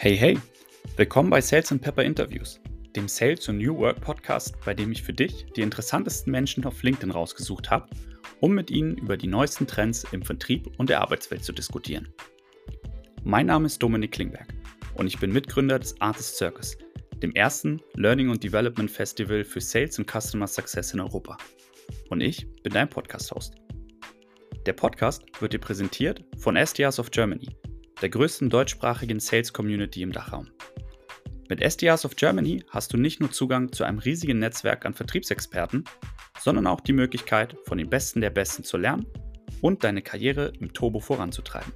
Hey, hey! Willkommen bei Sales and Pepper Interviews, dem Sales und New Work Podcast, bei dem ich für dich die interessantesten Menschen auf LinkedIn rausgesucht habe, um mit ihnen über die neuesten Trends im Vertrieb und der Arbeitswelt zu diskutieren. Mein Name ist Dominik Klingberg und ich bin Mitgründer des Artist Circus, dem ersten Learning und Development Festival für Sales und Customer Success in Europa. Und ich bin dein Podcast-Host. Der Podcast wird dir präsentiert von SDRs of Germany – der größten deutschsprachigen Sales Community im Dachraum. Mit SDRs of Germany hast du nicht nur Zugang zu einem riesigen Netzwerk an Vertriebsexperten, sondern auch die Möglichkeit, von den Besten der Besten zu lernen und deine Karriere im Turbo voranzutreiben.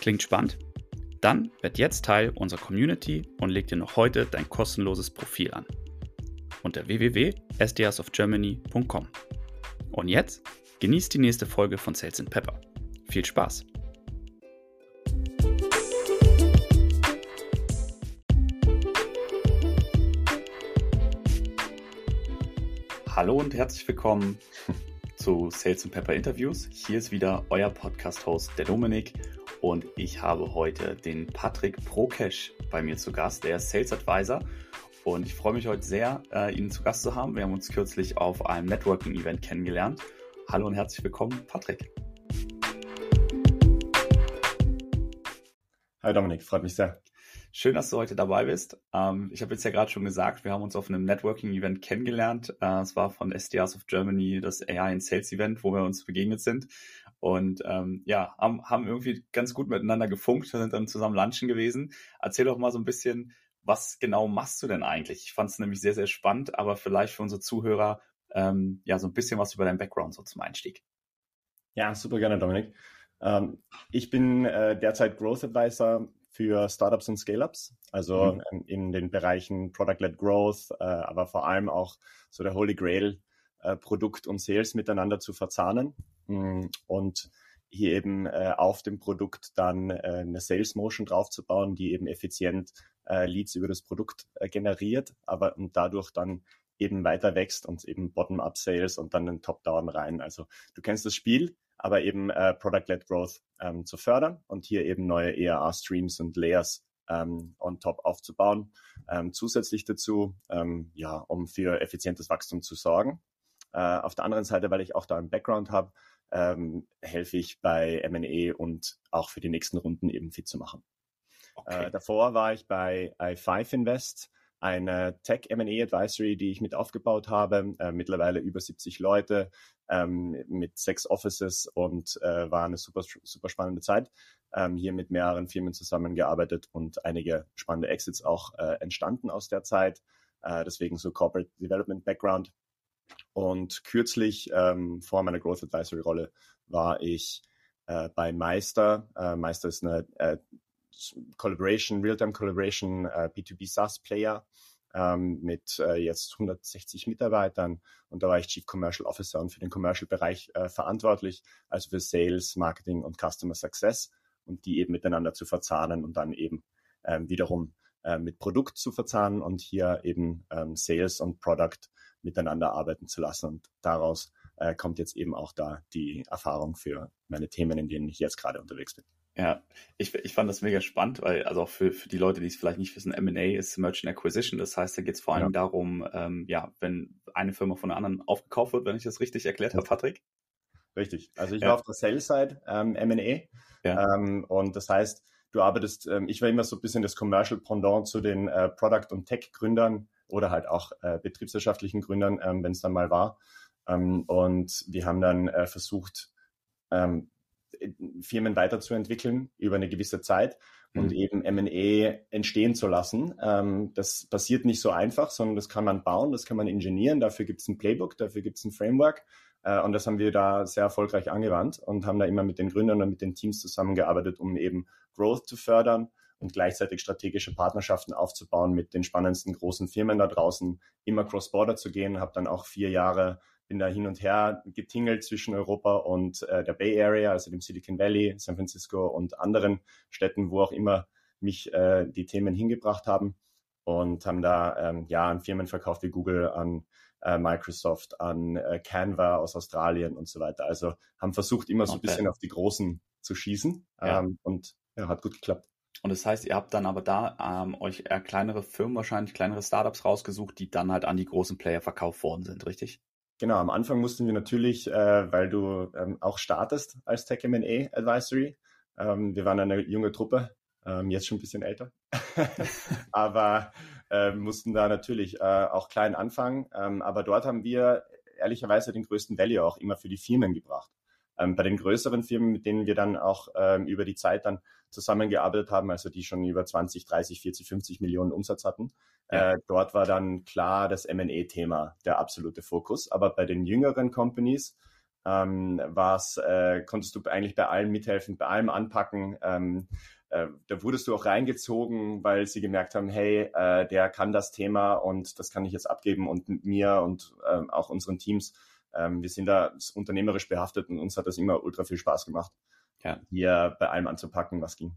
Klingt spannend? Dann werd jetzt Teil unserer Community und leg dir noch heute dein kostenloses Profil an. Unter www.sdrsofgermany.com. Und jetzt genießt die nächste Folge von Sales Pepper. Viel Spaß! Hallo und herzlich willkommen zu Sales and Pepper Interviews. Hier ist wieder euer Podcast-Host, der Dominik. Und ich habe heute den Patrick Prokesh bei mir zu Gast. Der ist Sales Advisor. Und ich freue mich heute sehr, äh, ihn zu Gast zu haben. Wir haben uns kürzlich auf einem Networking-Event kennengelernt. Hallo und herzlich willkommen, Patrick. Hi Dominik, freut mich sehr. Schön, dass du heute dabei bist. Ähm, ich habe jetzt ja gerade schon gesagt, wir haben uns auf einem Networking-Event kennengelernt. Äh, es war von SDRs of Germany, das AI in Sales Event, wo wir uns begegnet sind. Und ähm, ja, haben, haben irgendwie ganz gut miteinander gefunkt, sind dann zusammen lunchen gewesen. Erzähl doch mal so ein bisschen, was genau machst du denn eigentlich? Ich fand es nämlich sehr, sehr spannend, aber vielleicht für unsere Zuhörer ähm, ja so ein bisschen was über deinen Background so zum Einstieg. Ja, super gerne, Dominik. Ähm, ich bin äh, derzeit Growth Advisor für Startups und Scale-Ups, also mhm. In den Bereichen Product-led Growth, äh, aber vor allem auch so der Holy Grail, äh, Produkt und Sales miteinander zu verzahnen mm, und hier eben äh, auf dem Produkt dann eine Sales Motion draufzubauen, die eben effizient Leads über das Produkt generiert, aber und dadurch dann eben weiter wächst und eben Bottom-up Sales und dann den Top-Down rein. Also du kennst das Spiel, aber eben äh, Product-led Growth ähm, zu fördern und hier eben neue ERA-Streams und Layers ähm, on top aufzubauen. Ähm, zusätzlich dazu, ähm, ja, um für effizientes Wachstum zu sorgen. Äh, auf der anderen Seite, weil ich auch da einen Background habe, ähm, helfe ich bei M&A und auch für die nächsten Runden eben fit zu machen. Okay. Äh, davor war ich bei i5 Invest, eine Tech M&A Advisory, die ich mit aufgebaut habe, äh, mittlerweile über 70 Leute ähm, mit sechs Offices und äh, war eine super, super spannende Zeit. Ähm, hier mit mehreren Firmen zusammengearbeitet und einige spannende Exits auch äh, entstanden aus der Zeit. Äh, deswegen so Corporate Development Background. Und kürzlich ähm, vor meiner Growth Advisory Rolle war ich äh, bei Meister. Äh, Meister ist eine Collaboration, Real-Time Collaboration, äh, B2B SaaS Player ähm, mit äh, jetzt 160 Mitarbeitern und da war ich Chief Commercial Officer und für den Commercial-Bereich äh, verantwortlich, also für Sales, Marketing und Customer Success und die eben miteinander zu verzahnen und dann eben ähm, wiederum äh, mit Produkt zu verzahnen und hier eben ähm, Sales und Product miteinander arbeiten zu lassen und daraus äh, kommt jetzt eben auch da die Erfahrung für meine Themen, in denen ich jetzt gerade unterwegs bin. Ja, ich, ich fand das mega spannend, weil, also auch für, für die Leute, die es vielleicht nicht wissen, M&A ist Merchant Acquisition. Das heißt, da geht es vor allem ja. darum, ähm, ja, wenn eine Firma von der anderen aufgekauft wird, wenn ich das richtig erklärt habe, Patrick. Richtig. Also ich ja. war auf der Sales-Side ähm, M&A. Ja. Ähm, und das heißt, du arbeitest, ähm, ich war immer so ein bisschen das Commercial Pendant zu den äh, Product- und Tech-Gründern oder halt auch äh, betriebswirtschaftlichen Gründern, ähm, wenn es dann mal war. Ähm, und wir haben dann äh, versucht, ähm, Firmen weiterzuentwickeln über eine gewisse Zeit und mhm. eben M&A entstehen zu lassen. Ähm, das passiert nicht so einfach, sondern das kann man bauen, das kann man ingenieren. Dafür gibt es ein Playbook, dafür gibt es ein Framework. Äh, und das haben wir da sehr erfolgreich angewandt und haben da immer mit den Gründern und mit den Teams zusammengearbeitet, um eben Growth zu fördern und gleichzeitig strategische Partnerschaften aufzubauen mit den spannendsten großen Firmen da draußen, immer cross-border zu gehen. Habe dann auch vier Jahre bin da hin und her getingelt zwischen Europa und äh, der Bay Area, also dem Silicon Valley, San Francisco und anderen Städten, wo auch immer mich äh, die Themen hingebracht haben und haben da ähm, ja an Firmen verkauft wie Google, an äh, Microsoft, an äh, Canva aus Australien und so weiter. Also haben versucht immer so ein bisschen auf die Großen zu schießen ja. ähm, und ja, hat gut geklappt. Und das heißt, ihr habt dann aber da ähm, euch eher kleinere Firmen, wahrscheinlich kleinere Startups rausgesucht, die dann halt an die großen Player verkauft worden sind, richtig? Genau, am Anfang mussten wir natürlich, äh, weil du ähm, auch startest als Tech M&A Advisory. Ähm, wir waren eine junge Truppe, ähm, jetzt schon ein bisschen älter, aber äh, mussten da natürlich äh, auch klein anfangen. Ähm, aber dort haben wir ehrlicherweise den größten Value auch immer für die Firmen gebracht. Ähm, bei den größeren Firmen, mit denen wir dann auch ähm, über die Zeit dann zusammengearbeitet haben, also die schon über 20, 30, 40, 50 Millionen Umsatz hatten, ja. äh, dort war dann klar das M&A-Thema der absolute Fokus. Aber bei den jüngeren Companies ähm, war's, äh, konntest du eigentlich bei allem mithelfen, bei allem anpacken. Ähm, äh, da wurdest du auch reingezogen, weil sie gemerkt haben, hey, äh, der kann das Thema und das kann ich jetzt abgeben und mit mir und äh, auch unseren Teams ähm, wir sind da unternehmerisch behaftet und uns hat das immer ultra viel Spaß gemacht, ja. hier bei allem anzupacken, was ging.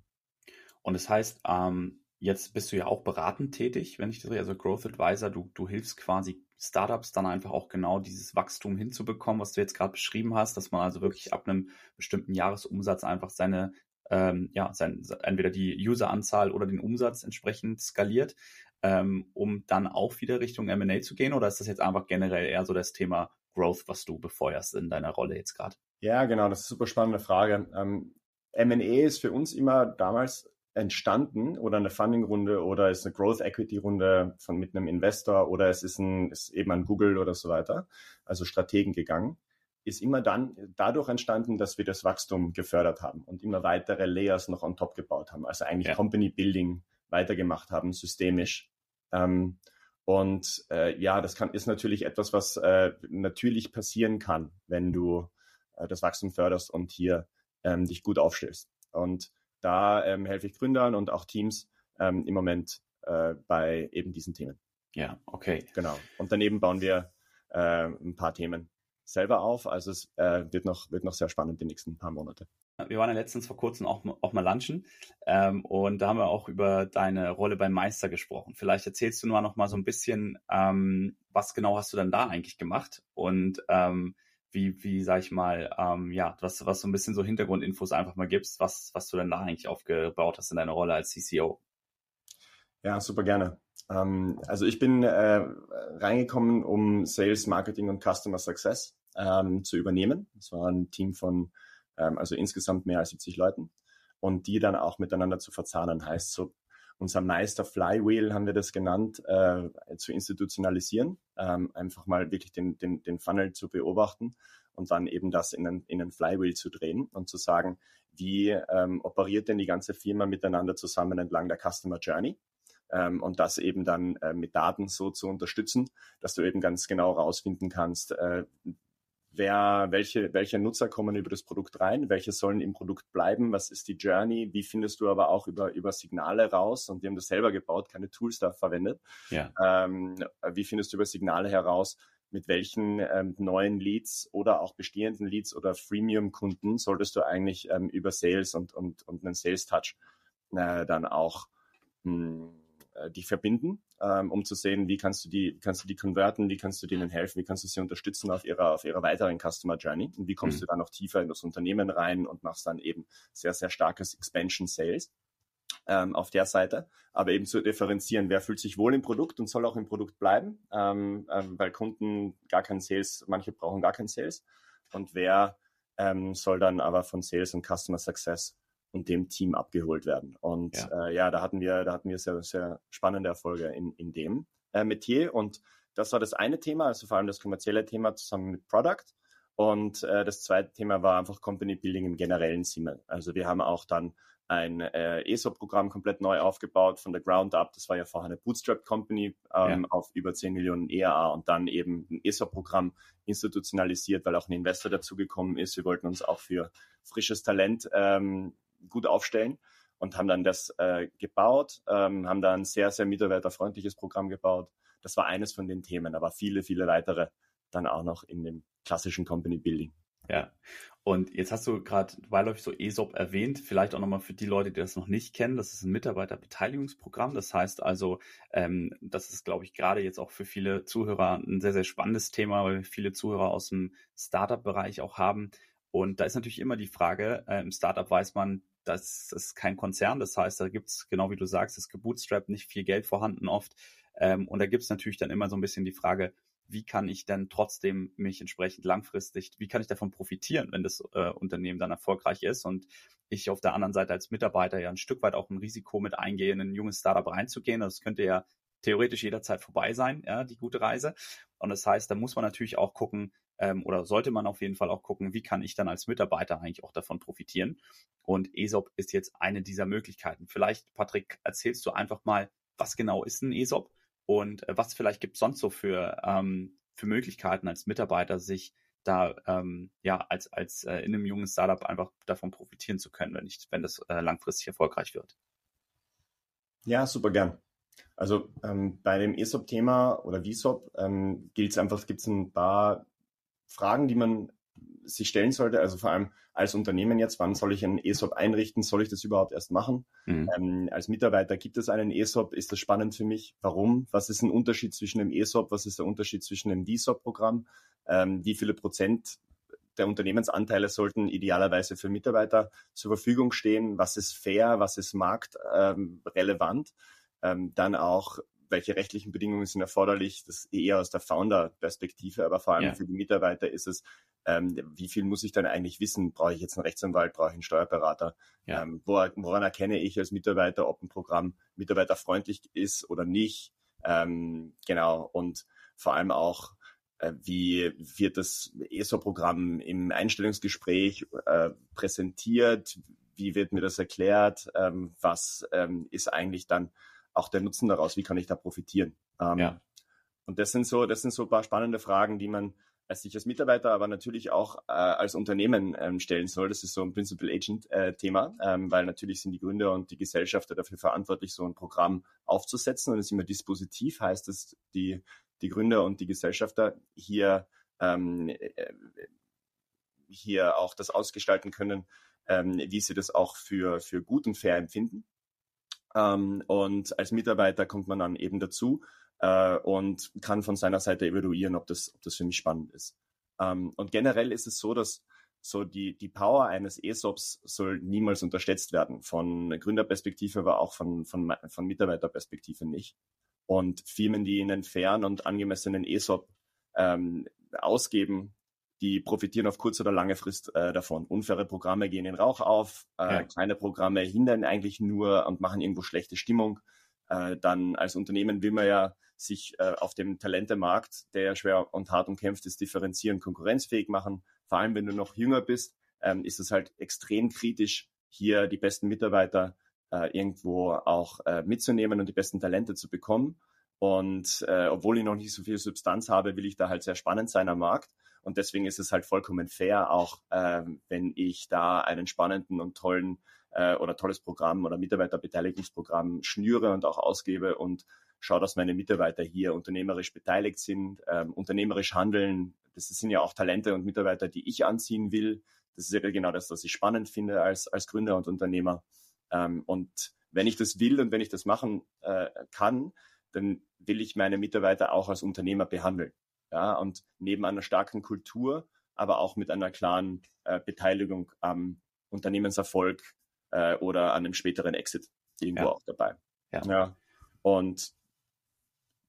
Und das heißt, ähm, jetzt bist du ja auch beratend tätig, wenn ich das also Growth Advisor, du, du hilfst quasi Startups dann einfach auch genau dieses Wachstum hinzubekommen, was du jetzt gerade beschrieben hast, dass man also wirklich ab einem bestimmten Jahresumsatz einfach seine ähm, ja, sein, entweder die Useranzahl oder den Umsatz entsprechend skaliert, ähm, um dann auch wieder Richtung M&A zu gehen? Oder ist das jetzt einfach generell eher so das Thema Growth, was du befeuerst in deiner Rolle jetzt gerade? Ja, genau, das ist eine super spannende Frage. Ähm, M&A ist für uns immer damals entstanden oder eine Funding-Runde oder ist eine Growth Equity-Runde von mit einem Investor oder es ist, ein, ist eben an Google oder so weiter, also Strategen gegangen, ist immer dann dadurch entstanden, dass wir das Wachstum gefördert haben und immer weitere Layers noch on top gebaut haben, also eigentlich ja. Company Building weitergemacht haben, systemisch. Ähm, und äh, ja, das kann, ist natürlich etwas, was äh, natürlich passieren kann, wenn du äh, das Wachstum förderst und hier ähm, dich gut aufstellst. Und da ähm, helfe ich Gründern und auch Teams ähm, im Moment äh, bei eben diesen Themen. Ja, okay. Genau. Und daneben bauen wir äh, ein paar Themen selber auf. Also es äh, wird, noch, wird noch sehr spannend die nächsten paar Monate. Wir waren ja letztens vor kurzem auch, auch mal lunchen ähm, und da haben wir auch über deine Rolle beim Meister gesprochen. Vielleicht erzählst du nur noch mal so ein bisschen, ähm, was genau hast du denn da eigentlich gemacht und ähm, wie, wie sag ich mal, ähm, ja, was, was so ein bisschen so Hintergrundinfos einfach mal gibst, was, was du denn da eigentlich aufgebaut hast in deiner Rolle als CCO. Ja, super gerne. Ähm, also ich bin äh, reingekommen, um Sales, Marketing und Customer Success ähm, zu übernehmen. Das war ein Team von ähm, also insgesamt mehr als 70 Leuten. Und die dann auch miteinander zu verzahnen, heißt so unser Meister Flywheel haben wir das genannt, äh, zu institutionalisieren, ähm, einfach mal wirklich den, den, den Funnel zu beobachten und dann eben das in einen, in einen Flywheel zu drehen und zu sagen, wie ähm, operiert denn die ganze Firma miteinander zusammen entlang der Customer Journey? Ähm, und das eben dann äh, mit Daten so zu unterstützen, dass du eben ganz genau rausfinden kannst, äh, wer, welche, welche Nutzer kommen über das Produkt rein, welche sollen im Produkt bleiben, was ist die Journey, wie findest du aber auch über, über Signale raus und die haben das selber gebaut, keine Tools da verwendet. Ja. Ähm, wie findest du über Signale heraus, mit welchen ähm, neuen Leads oder auch bestehenden Leads oder Freemium-Kunden solltest du eigentlich ähm, über Sales und, und, und einen Sales-Touch äh, dann auch mh, hm, die verbinden, ähm, um zu sehen, wie kannst du die, kannst du die konverten, wie kannst du denen helfen, wie kannst du sie unterstützen auf ihrer, auf ihrer weiteren Customer Journey und wie kommst mhm. du dann noch tiefer in das Unternehmen rein und machst dann eben sehr, sehr starkes Expansion Sales. Ähm, auf der Seite, aber eben zu differenzieren, wer fühlt sich wohl im Produkt und soll auch im Produkt bleiben, ähm, ähm, weil Kunden gar keinen Sales, manche brauchen gar keinen Sales und wer ähm, soll dann aber von Sales und Customer Success und dem Team abgeholt werden. Und ja, äh, ja da hatten wir, da hatten wir sehr, sehr spannende Erfolge in, in dem äh, Metier. Und das war das eine Thema, also vor allem das kommerzielle Thema zusammen mit Product. Und äh, das zweite Thema war einfach Company Building im generellen Sinne. Also wir haben auch dann ein äh, ESOP-Programm komplett neu aufgebaut von der Ground Up. Das war ja vorher eine Bootstrap Company ähm, ja. auf über 10 Millionen ERA und dann eben ein ESOP-Programm institutionalisiert, weil auch ein Investor dazugekommen ist. Wir wollten uns auch für frisches Talent ähm, gut aufstellen und haben dann das äh, gebaut, ähm, haben dann ein sehr, sehr mitarbeiterfreundliches Programm gebaut. Das war eines von den Themen, aber viele, viele weitere dann auch noch in dem klassischen Company Building. Ja, und jetzt hast du gerade beiläufig so ESOP erwähnt, vielleicht auch nochmal für die Leute, die das noch nicht kennen, das ist ein Mitarbeiterbeteiligungsprogramm. Das heißt also, ähm, das ist, glaube ich, gerade jetzt auch für viele Zuhörer ein sehr, sehr spannendes Thema, weil wir viele Zuhörer aus dem Startup-Bereich auch haben. Und da ist natürlich immer die Frage, äh, im Startup weiß man, das ist kein Konzern, das heißt, da gibt's genau wie du sagst, ist gebootstrapped, nicht viel Geld vorhanden oft. Ähm, und da gibt's natürlich dann immer so ein bisschen die Frage, wie kann ich denn trotzdem mich entsprechend langfristig, wie kann ich davon profitieren, wenn das äh, Unternehmen dann erfolgreich ist und ich auf der anderen Seite als Mitarbeiter ja ein Stück weit auch ein Risiko mit eingehe, in ein junges Startup reinzugehen. Das könnte ja theoretisch jederzeit vorbei sein, ja, die gute Reise. Und das heißt, da muss man natürlich auch gucken, ähm, oder sollte man auf jeden Fall auch gucken, wie kann ich dann als Mitarbeiter eigentlich auch davon profitieren. Und ESOP ist jetzt eine dieser Möglichkeiten. Vielleicht, Patrick, erzählst du einfach mal, was genau ist ein ESOP und äh, was vielleicht gibt es sonst so für, ähm, für Möglichkeiten als Mitarbeiter, sich da ähm, ja als, als äh, in einem jungen Startup einfach davon profitieren zu können, wenn, ich, wenn das äh, langfristig erfolgreich wird. Ja, super gern. Also ähm, bei dem ESOP-Thema oder VSOP ähm, gilt es einfach, gibt es ein paar Fragen, die man sich stellen sollte. Also vor allem als Unternehmen jetzt, wann soll ich einen ESOP einrichten? Soll ich das überhaupt erst machen? Mhm. Ähm, als Mitarbeiter gibt es einen ESOP. Ist das spannend für mich? Warum? Was ist ein Unterschied zwischen dem ESOP? Was ist der Unterschied zwischen dem VSOP-Programm? Ähm, wie viele Prozent der Unternehmensanteile sollten idealerweise für Mitarbeiter zur Verfügung stehen? Was ist fair? Was ist marktrelevant? Ähm, dann auch, welche rechtlichen Bedingungen sind erforderlich? Das eher aus der Founder-Perspektive, aber vor allem ja. für die Mitarbeiter ist es, ähm, wie viel muss ich dann eigentlich wissen? Brauche ich jetzt einen Rechtsanwalt? Brauche ich einen Steuerberater? Ja. Ähm, woran erkenne ich als Mitarbeiter, ob ein Programm mitarbeiterfreundlich ist oder nicht? Ähm, genau. Und vor allem auch, äh, wie wird das ESO-Programm im Einstellungsgespräch äh, präsentiert? Wie wird mir das erklärt? Ähm, was ähm, ist eigentlich dann auch der Nutzen daraus? Wie kann ich da profitieren? Ähm, ja. Und das sind so, das sind so ein paar spannende Fragen, die man als sich als Mitarbeiter, aber natürlich auch äh, als Unternehmen ähm, stellen soll. Das ist so ein Principal Agent äh, Thema, ähm, weil natürlich sind die Gründer und die Gesellschafter dafür verantwortlich, so ein Programm aufzusetzen. Und es ist immer dispositiv, heißt es, die, die Gründer und die Gesellschafter hier, ähm, äh, hier auch das ausgestalten können, ähm, wie sie das auch für, für gut und fair empfinden. Ähm, und als Mitarbeiter kommt man dann eben dazu äh, und kann von seiner Seite evaluieren, ob das, ob das für mich spannend ist. Ähm, und generell ist es so, dass so die, die Power eines ESOPs soll niemals unterschätzt werden, von Gründerperspektive, aber auch von, von, von Mitarbeiterperspektive nicht. Und Firmen, die einen fairen und angemessenen ESOP ähm, ausgeben, die profitieren auf kurz oder lange Frist äh, davon. Unfaire Programme gehen in Rauch auf, äh, ja. kleine Programme hindern eigentlich nur und machen irgendwo schlechte Stimmung. Äh, dann als Unternehmen will man ja sich äh, auf dem Talentemarkt, der ja schwer und hart umkämpft ist, differenzieren, konkurrenzfähig machen. Vor allem, wenn du noch jünger bist, ähm, ist es halt extrem kritisch, hier die besten Mitarbeiter äh, irgendwo auch äh, mitzunehmen und die besten Talente zu bekommen. Und äh, obwohl ich noch nicht so viel Substanz habe, will ich da halt sehr spannend sein am Markt. Und deswegen ist es halt vollkommen fair, auch ähm, wenn ich da einen spannenden und tollen äh, oder tolles Programm oder Mitarbeiterbeteiligungsprogramm schnüre und auch ausgebe und schaue, dass meine Mitarbeiter hier unternehmerisch beteiligt sind, ähm, unternehmerisch handeln. Das sind ja auch Talente und Mitarbeiter, die ich anziehen will. Das ist ja genau das, was ich spannend finde als, als Gründer und Unternehmer. Ähm, und wenn ich das will und wenn ich das machen äh, kann, dann will ich meine Mitarbeiter auch als Unternehmer behandeln. Ja, und neben einer starken Kultur, aber auch mit einer klaren äh, Beteiligung am Unternehmenserfolg äh, oder an einem späteren Exit irgendwo ja. auch dabei. Ja. ja. Und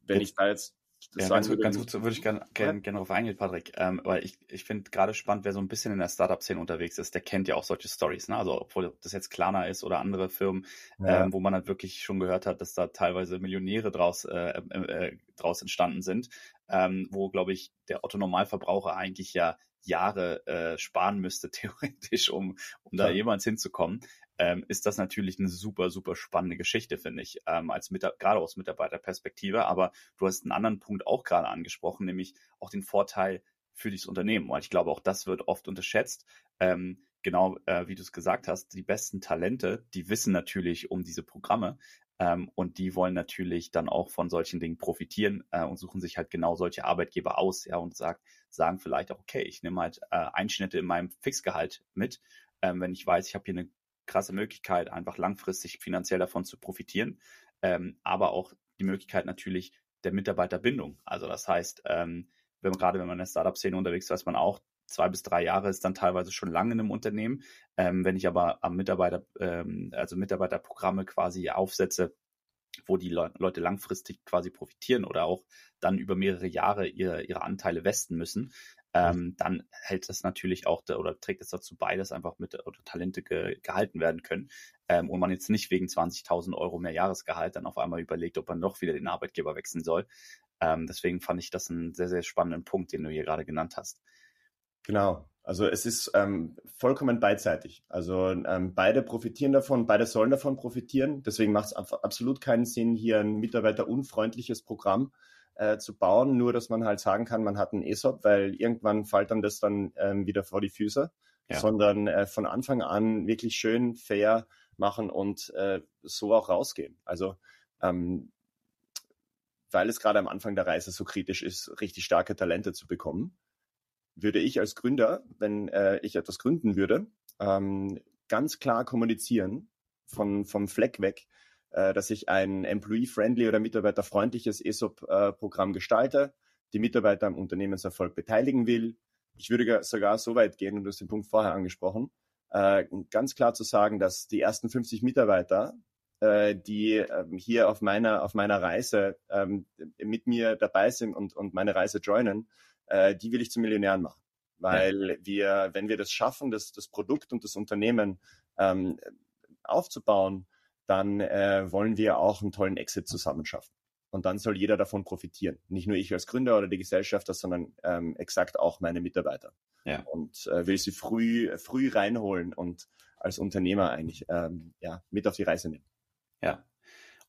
wenn jetzt, ich da jetzt ja, ganz, würde, ganz gut, würde ich gerne gern, gern darauf eingehen, Patrick, ähm, weil ich, ich finde gerade spannend, wer so ein bisschen in der Startup-Szene unterwegs ist, der kennt ja auch solche Stories, ne? Also obwohl das jetzt Klarna ist oder andere Firmen, ja. ähm, wo man halt wirklich schon gehört hat, dass da teilweise Millionäre draus, äh, äh, äh draus entstanden sind, ähm, wo, glaube ich, der Otto-Normalverbraucher eigentlich ja Jahre äh, sparen müsste, theoretisch, um, um da jemals hinzukommen, ähm, ist das natürlich eine super, super spannende Geschichte, finde ich, ähm, als gerade aus Mitarbeiterperspektive. Aber du hast einen anderen Punkt auch gerade angesprochen, nämlich auch den Vorteil für dieses Unternehmen, weil ich glaube, auch das wird oft unterschätzt. Ähm, genau äh, wie du es gesagt hast, die besten Talente, die wissen natürlich um diese Programme, ähm, und die wollen natürlich dann auch von solchen Dingen profitieren äh, und suchen sich halt genau solche Arbeitgeber aus, ja, und sagt, sagen vielleicht auch, okay, ich nehme halt äh, Einschnitte in meinem Fixgehalt mit, ähm, wenn ich weiß, ich habe hier eine krasse Möglichkeit, einfach langfristig finanziell davon zu profitieren, ähm, aber auch die Möglichkeit natürlich der Mitarbeiterbindung. Also das heißt, ähm, wenn, gerade wenn man in der Startup-Szene unterwegs ist, weiß man auch, zwei bis drei Jahre ist dann teilweise schon lange in einem Unternehmen. Ähm, wenn ich aber am Mitarbeiter, ähm, also Mitarbeiterprogramme quasi aufsetze, wo die Le Leute langfristig quasi profitieren oder auch dann über mehrere Jahre ihre, ihre Anteile westen müssen, ähm, dann hält das natürlich auch oder trägt es dazu bei, dass einfach mit oder Talente ge, gehalten werden können ähm, und man jetzt nicht wegen 20.000 Euro mehr Jahresgehalt dann auf einmal überlegt, ob man doch wieder den Arbeitgeber wechseln soll. Ähm, deswegen fand ich das einen sehr, sehr spannenden Punkt, den du hier gerade genannt hast. Genau. Also es ist ähm, vollkommen beidseitig. Also ähm, beide profitieren davon, beide sollen davon profitieren. Deswegen macht es absolut keinen Sinn, hier ein mitarbeiterunfreundliches Programm äh, zu bauen, nur dass man halt sagen kann, man hat ein ESOP, weil irgendwann fällt dann das dann ähm, wieder vor die Füße, ja. sondern äh, von Anfang an wirklich schön fair machen und äh, so auch rausgehen. Also ähm, weil es gerade am Anfang der Reise so kritisch ist, richtig starke Talente zu bekommen, würde ich als Gründer, wenn äh, ich etwas gründen würde, ähm, ganz klar kommunizieren von, vom Fleck weg, äh, dass ich ein employee-friendly oder mitarbeiterfreundliches ESOP-Programm äh, gestalte, die Mitarbeiter am Unternehmenserfolg beteiligen will. Ich würde sogar so weit gehen, und du hast den Punkt vorher angesprochen, äh, ganz klar zu sagen, dass die ersten 50 Mitarbeiter, äh, die ähm, hier auf meiner, auf meiner Reise ähm, mit mir dabei sind und, und meine Reise joinen, äh, die will ich zu Millionären machen. Weil ja. wir, wenn wir das schaffen, das, das Produkt und das Unternehmen ähm, aufzubauen, dann äh, wollen wir auch einen tollen Exit zusammen schaffen. Und dann soll jeder davon profitieren. Nicht nur ich als Gründer oder die Gesellschafter, sondern ähm, exakt auch meine Mitarbeiter. Ja. Und äh, will sie früh, früh reinholen und als Unternehmer eigentlich ähm, ja, mit auf die Reise nehmen. Ja,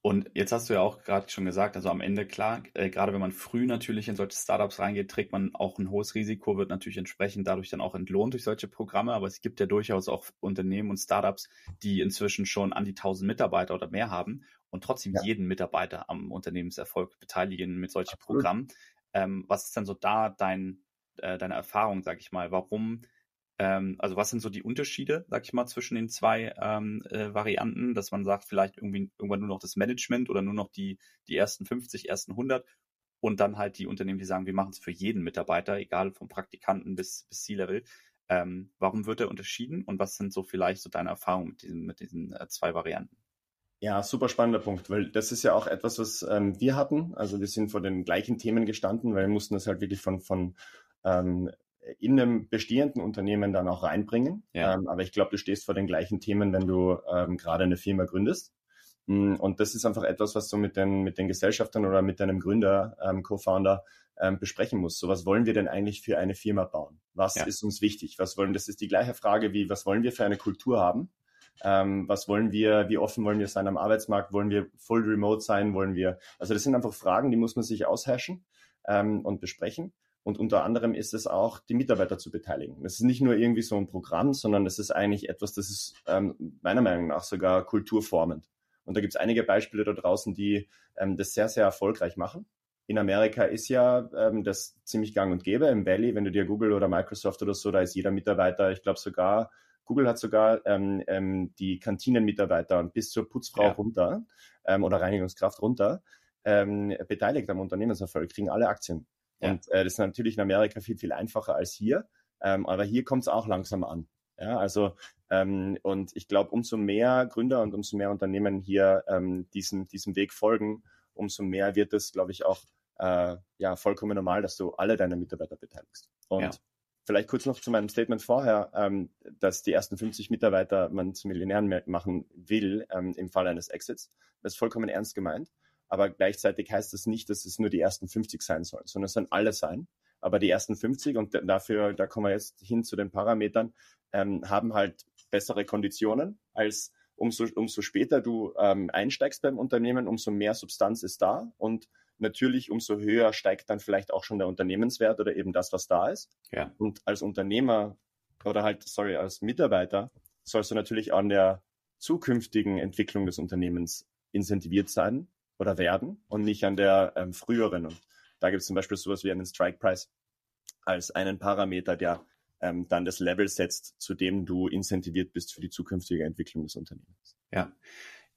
und jetzt hast du ja auch gerade schon gesagt, also am Ende klar, äh, gerade wenn man früh natürlich in solche Startups reingeht, trägt man auch ein hohes Risiko, wird natürlich entsprechend dadurch dann auch entlohnt durch solche Programme. Aber es gibt ja durchaus auch Unternehmen und Startups, die inzwischen schon an die 1000 Mitarbeiter oder mehr haben und trotzdem ja. jeden Mitarbeiter am Unternehmenserfolg beteiligen mit solchen Absolut. Programmen. Ähm, was ist denn so da dein, äh, deine Erfahrung, sag ich mal? Warum ähm, also was sind so die Unterschiede, sag ich mal, zwischen den zwei ähm, äh, Varianten, dass man sagt, vielleicht irgendwie irgendwann nur noch das Management oder nur noch die, die ersten 50, ersten 100 und dann halt die Unternehmen, die sagen, wir machen es für jeden Mitarbeiter, egal vom Praktikanten bis, bis C-Level. Ähm, warum wird er unterschieden und was sind so vielleicht so deine Erfahrungen mit diesen, mit diesen äh, zwei Varianten? Ja, super spannender Punkt, weil das ist ja auch etwas, was ähm, wir hatten. Also wir sind vor den gleichen Themen gestanden, weil wir mussten das halt wirklich von, von ähm, in einem bestehenden Unternehmen dann auch reinbringen. Ja. Ähm, aber ich glaube, du stehst vor den gleichen Themen, wenn du ähm, gerade eine Firma gründest. Mm, und das ist einfach etwas, was du mit den, mit den Gesellschaftern oder mit deinem Gründer, ähm, Co-Founder ähm, besprechen musst. So, was wollen wir denn eigentlich für eine Firma bauen? Was ja. ist uns wichtig? Was wollen, das ist die gleiche Frage wie, was wollen wir für eine Kultur haben? Ähm, was wollen wir, wie offen wollen wir sein am Arbeitsmarkt? Wollen wir full remote sein? Wollen wir, also das sind einfach Fragen, die muss man sich ausherrschen ähm, und besprechen. Und unter anderem ist es auch, die Mitarbeiter zu beteiligen. Das ist nicht nur irgendwie so ein Programm, sondern das ist eigentlich etwas, das ist ähm, meiner Meinung nach sogar kulturformend. Und da gibt es einige Beispiele da draußen, die ähm, das sehr, sehr erfolgreich machen. In Amerika ist ja ähm, das ziemlich gang und gäbe. Im Valley, wenn du dir Google oder Microsoft oder so, da ist jeder Mitarbeiter, ich glaube sogar, Google hat sogar ähm, ähm, die Kantinenmitarbeiter bis zur Putzfrau ja. runter ähm, oder Reinigungskraft runter ähm, beteiligt am Unternehmenserfolg, kriegen alle Aktien. Ja. Und äh, das ist natürlich in Amerika viel, viel einfacher als hier. Ähm, aber hier kommt es auch langsam an. Ja, also ähm, und ich glaube, umso mehr Gründer und umso mehr Unternehmen hier ähm, diesem, diesem Weg folgen, umso mehr wird es, glaube ich, auch äh, ja vollkommen normal, dass du alle deine Mitarbeiter beteiligst. Und ja. vielleicht kurz noch zu meinem Statement vorher, ähm, dass die ersten 50 Mitarbeiter man zu Millionären machen will ähm, im Fall eines Exits. Das ist vollkommen ernst gemeint. Aber gleichzeitig heißt das nicht, dass es nur die ersten 50 sein sollen, sondern es sollen alle sein. Aber die ersten 50, und dafür, da kommen wir jetzt hin zu den Parametern, ähm, haben halt bessere Konditionen als umso, umso später du ähm, einsteigst beim Unternehmen, umso mehr Substanz ist da und natürlich umso höher steigt dann vielleicht auch schon der Unternehmenswert oder eben das, was da ist. Ja. Und als Unternehmer oder halt, sorry, als Mitarbeiter sollst du natürlich an der zukünftigen Entwicklung des Unternehmens incentiviert sein oder werden und nicht an der ähm, früheren. Und da gibt es zum Beispiel sowas wie einen Strike Price als einen Parameter, der ähm, dann das Level setzt, zu dem du incentiviert bist für die zukünftige Entwicklung des Unternehmens. Ja.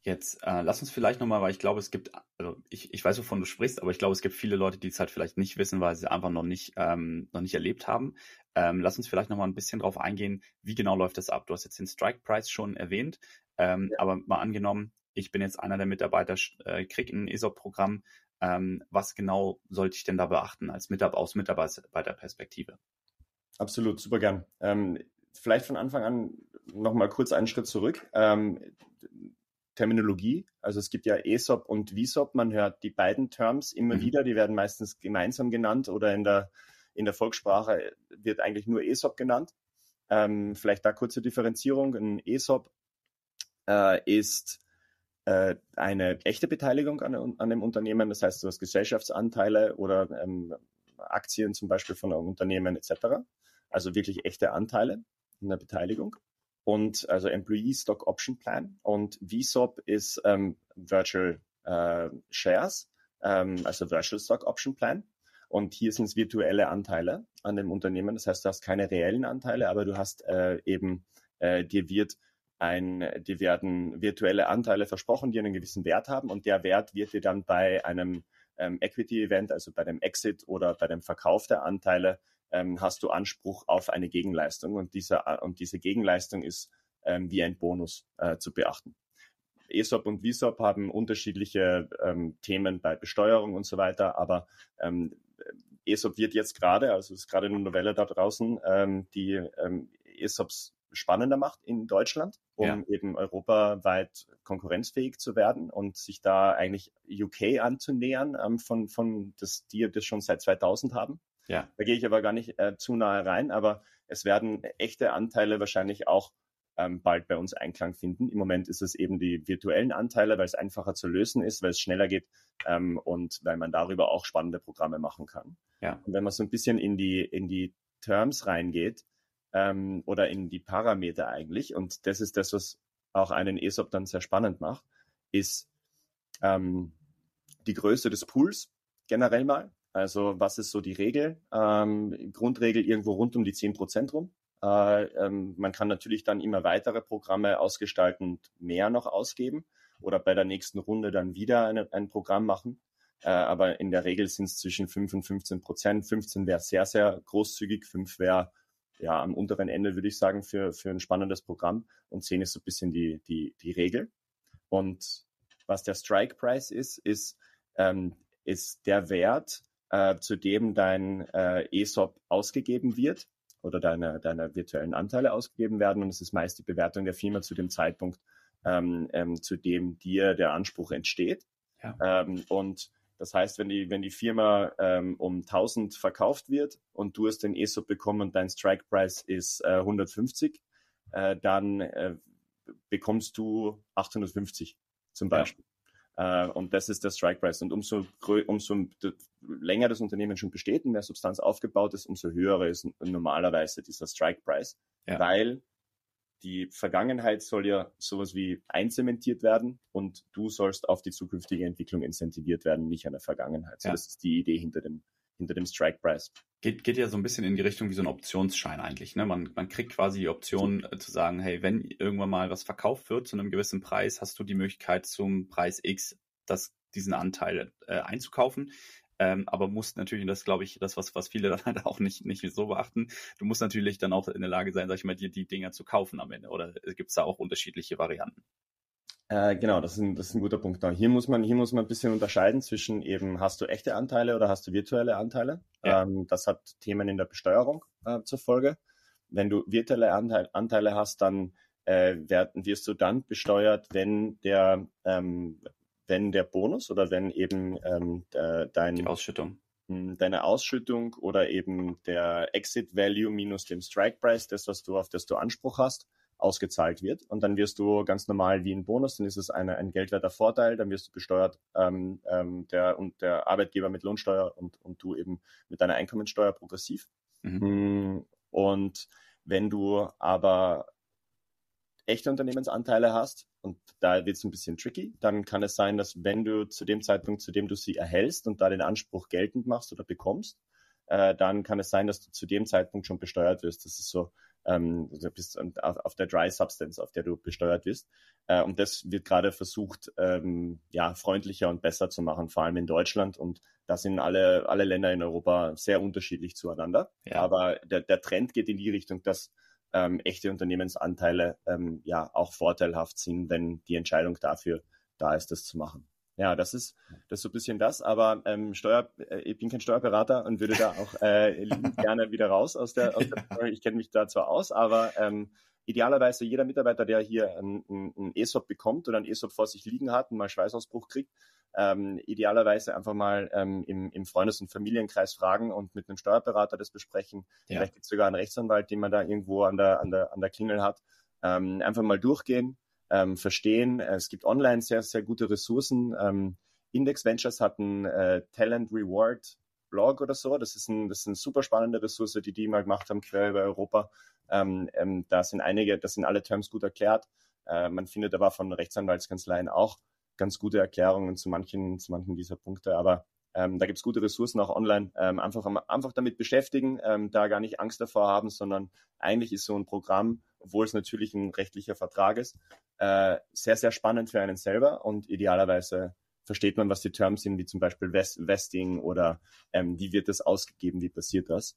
Jetzt äh, lass uns vielleicht nochmal, weil ich glaube, es gibt, also ich, ich weiß, wovon du sprichst, aber ich glaube, es gibt viele Leute, die es halt vielleicht nicht wissen, weil sie einfach noch nicht, ähm, noch nicht erlebt haben. Ähm, lass uns vielleicht nochmal ein bisschen drauf eingehen, wie genau läuft das ab? Du hast jetzt den Strike Price schon erwähnt, ähm, ja. aber mal angenommen, ich bin jetzt einer der Mitarbeiter, äh, krieg ein ESOP-Programm. Ähm, was genau sollte ich denn da beachten als Mitarbeiter aus Mitarbeiterperspektive? Absolut, super gern. Ähm, vielleicht von Anfang an nochmal kurz einen Schritt zurück. Ähm, Terminologie. Also es gibt ja ESOP und VSOP. Man hört die beiden Terms immer mhm. wieder. Die werden meistens gemeinsam genannt oder in der, in der Volkssprache wird eigentlich nur ESOP genannt. Ähm, vielleicht da kurze Differenzierung. Ein ESOP äh, ist äh, eine echte Beteiligung an, an dem Unternehmen. Das heißt, du hast Gesellschaftsanteile oder ähm, Aktien zum Beispiel von einem Unternehmen etc. Also wirklich echte Anteile in der Beteiligung und also Employee Stock Option Plan und VSOP ist ähm, Virtual äh, Shares, ähm, also Virtual Stock Option Plan. Und hier sind es virtuelle Anteile an dem Unternehmen. Das heißt, du hast keine reellen Anteile, aber du hast äh, eben, äh, dir wird ein, dir werden virtuelle Anteile versprochen, die einen gewissen Wert haben und der Wert wird dir dann bei einem ähm, Equity-Event, also bei dem Exit oder bei dem Verkauf der Anteile ähm, hast du Anspruch auf eine Gegenleistung und diese, und diese Gegenleistung ist ähm, wie ein Bonus äh, zu beachten. ESOP und VSOP haben unterschiedliche ähm, Themen bei Besteuerung und so weiter, aber ähm, ESOP wird jetzt gerade, also es ist gerade eine Novelle da draußen, ähm, die ähm, ESOPs spannender macht in Deutschland, um ja. eben europaweit konkurrenzfähig zu werden und sich da eigentlich UK anzunähern, ähm, von, von das, die das schon seit 2000 haben. Ja. Da gehe ich aber gar nicht äh, zu nahe rein, aber es werden echte Anteile wahrscheinlich auch ähm, bald bei uns Einklang finden. Im Moment ist es eben die virtuellen Anteile, weil es einfacher zu lösen ist, weil es schneller geht ähm, und weil man darüber auch spannende Programme machen kann. Ja. Und wenn man so ein bisschen in die, in die Terms reingeht ähm, oder in die Parameter eigentlich, und das ist das, was auch einen ESOP dann sehr spannend macht, ist ähm, die Größe des Pools generell mal. Also was ist so die Regel? Ähm, Grundregel irgendwo rund um die 10 Prozent rum. Äh, ähm, man kann natürlich dann immer weitere Programme ausgestalten und mehr noch ausgeben oder bei der nächsten Runde dann wieder eine, ein Programm machen. Äh, aber in der Regel sind es zwischen 5 und 15 Prozent. 15 wäre sehr, sehr großzügig, 5 wäre ja am unteren Ende, würde ich sagen, für, für ein spannendes Programm und 10 ist so ein bisschen die, die, die Regel. Und was der Strike Price ist, ist, ähm, ist der Wert, äh, zu dem dein äh, ESOP ausgegeben wird oder deine, deine virtuellen Anteile ausgegeben werden. Und es ist meist die Bewertung der Firma zu dem Zeitpunkt, ähm, ähm, zu dem dir der Anspruch entsteht. Ja. Ähm, und das heißt, wenn die, wenn die Firma ähm, um 1000 verkauft wird und du hast den ESOP bekommen und dein Strike Price ist äh, 150, äh, dann äh, bekommst du 850 zum Beispiel. Äh, und das ist der Strike Price. Und umso, umso länger das Unternehmen schon besteht und mehr Substanz aufgebaut ist, umso höher ist normalerweise dieser Strike Price. Ja. Weil die Vergangenheit soll ja sowas wie einzementiert werden und du sollst auf die zukünftige Entwicklung incentiviert werden, nicht an der Vergangenheit. So, ja. Das ist die Idee hinter dem, hinter dem Strike Price. Geht, geht ja so ein bisschen in die Richtung wie so ein Optionsschein eigentlich. Ne? Man, man kriegt quasi die Option äh, zu sagen, hey, wenn irgendwann mal was verkauft wird zu einem gewissen Preis, hast du die Möglichkeit zum Preis X das, diesen Anteil äh, einzukaufen. Ähm, aber musst natürlich, und das glaube ich, das, was, was viele dann halt auch nicht, nicht so beachten, du musst natürlich dann auch in der Lage sein, sag ich mal, dir die Dinger zu kaufen am Ende. Oder gibt es da auch unterschiedliche Varianten? Äh, genau, das ist, ein, das ist ein guter Punkt. Hier muss man, hier muss man ein bisschen unterscheiden zwischen eben, hast du echte Anteile oder hast du virtuelle Anteile? Ja. Ähm, das hat Themen in der Besteuerung äh, zur Folge. Wenn du virtuelle Anteil, Anteile hast, dann äh, werden, wirst du dann besteuert, wenn der, ähm, wenn der Bonus oder wenn eben ähm, dein Die Ausschüttung deine Ausschüttung oder eben der Exit Value minus dem Strike Price, das, was du auf das du Anspruch hast, ausgezahlt wird. Und dann wirst du ganz normal wie ein Bonus, dann ist es eine, ein geldwerter Vorteil, dann wirst du besteuert, ähm, ähm, der, und der Arbeitgeber mit Lohnsteuer und, und du eben mit deiner Einkommensteuer progressiv. Mhm. Hm, und wenn du aber echte Unternehmensanteile hast, und da wird es ein bisschen tricky, dann kann es sein, dass wenn du zu dem Zeitpunkt, zu dem du sie erhältst und da den Anspruch geltend machst oder bekommst, äh, dann kann es sein, dass du zu dem Zeitpunkt schon besteuert wirst. Das ist so ähm, du bist auf, der Dry Substance, auf der du besteuert bist. Äh, und das wird gerade versucht, ähm, ja, freundlicher und besser zu machen, vor allem in Deutschland. Und da sind alle, alle Länder in Europa sehr unterschiedlich zueinander. Ja. Aber der, der Trend geht in die Richtung, dass ähm, echte Unternehmensanteile ähm, ja auch vorteilhaft sind, wenn die Entscheidung dafür da ist, das zu machen. Ja, das ist, das ist so ein bisschen das, aber ähm, Steuer, äh, ich bin kein Steuerberater und würde da auch äh, gerne wieder raus aus der, aus der Ich kenne mich da zwar aus, aber ähm, idealerweise jeder Mitarbeiter, der hier ein, ein, ein ESOP bekommt oder ein ESOP vor sich liegen hat und mal Schweißausbruch kriegt, ähm, idealerweise einfach mal ähm, im, im Freundes- und Familienkreis fragen und mit einem Steuerberater das besprechen. Ja. Vielleicht gibt es sogar einen Rechtsanwalt, den man da irgendwo an der, an der, an der Klingel hat. Ähm, einfach mal durchgehen, ähm, verstehen. Es gibt online sehr, sehr gute Ressourcen. Ähm, Index Ventures hat einen äh, Talent Reward Blog oder so. Das ist, ein, das ist eine super spannende Ressource, die die mal gemacht haben, quer über Europa. Ähm, ähm, da sind einige, das sind alle Terms gut erklärt. Äh, man findet aber von Rechtsanwaltskanzleien auch ganz gute Erklärungen zu manchen, zu manchen dieser Punkte. Aber ähm, da gibt's gute Ressourcen auch online. Ähm, einfach, einfach damit beschäftigen, ähm, da gar nicht Angst davor haben, sondern eigentlich ist so ein Programm, obwohl es natürlich ein rechtlicher Vertrag ist, äh, sehr, sehr spannend für einen selber und idealerweise versteht man, was die Terms sind, wie zum Beispiel Vest Vesting oder ähm, wie wird das ausgegeben, wie passiert das.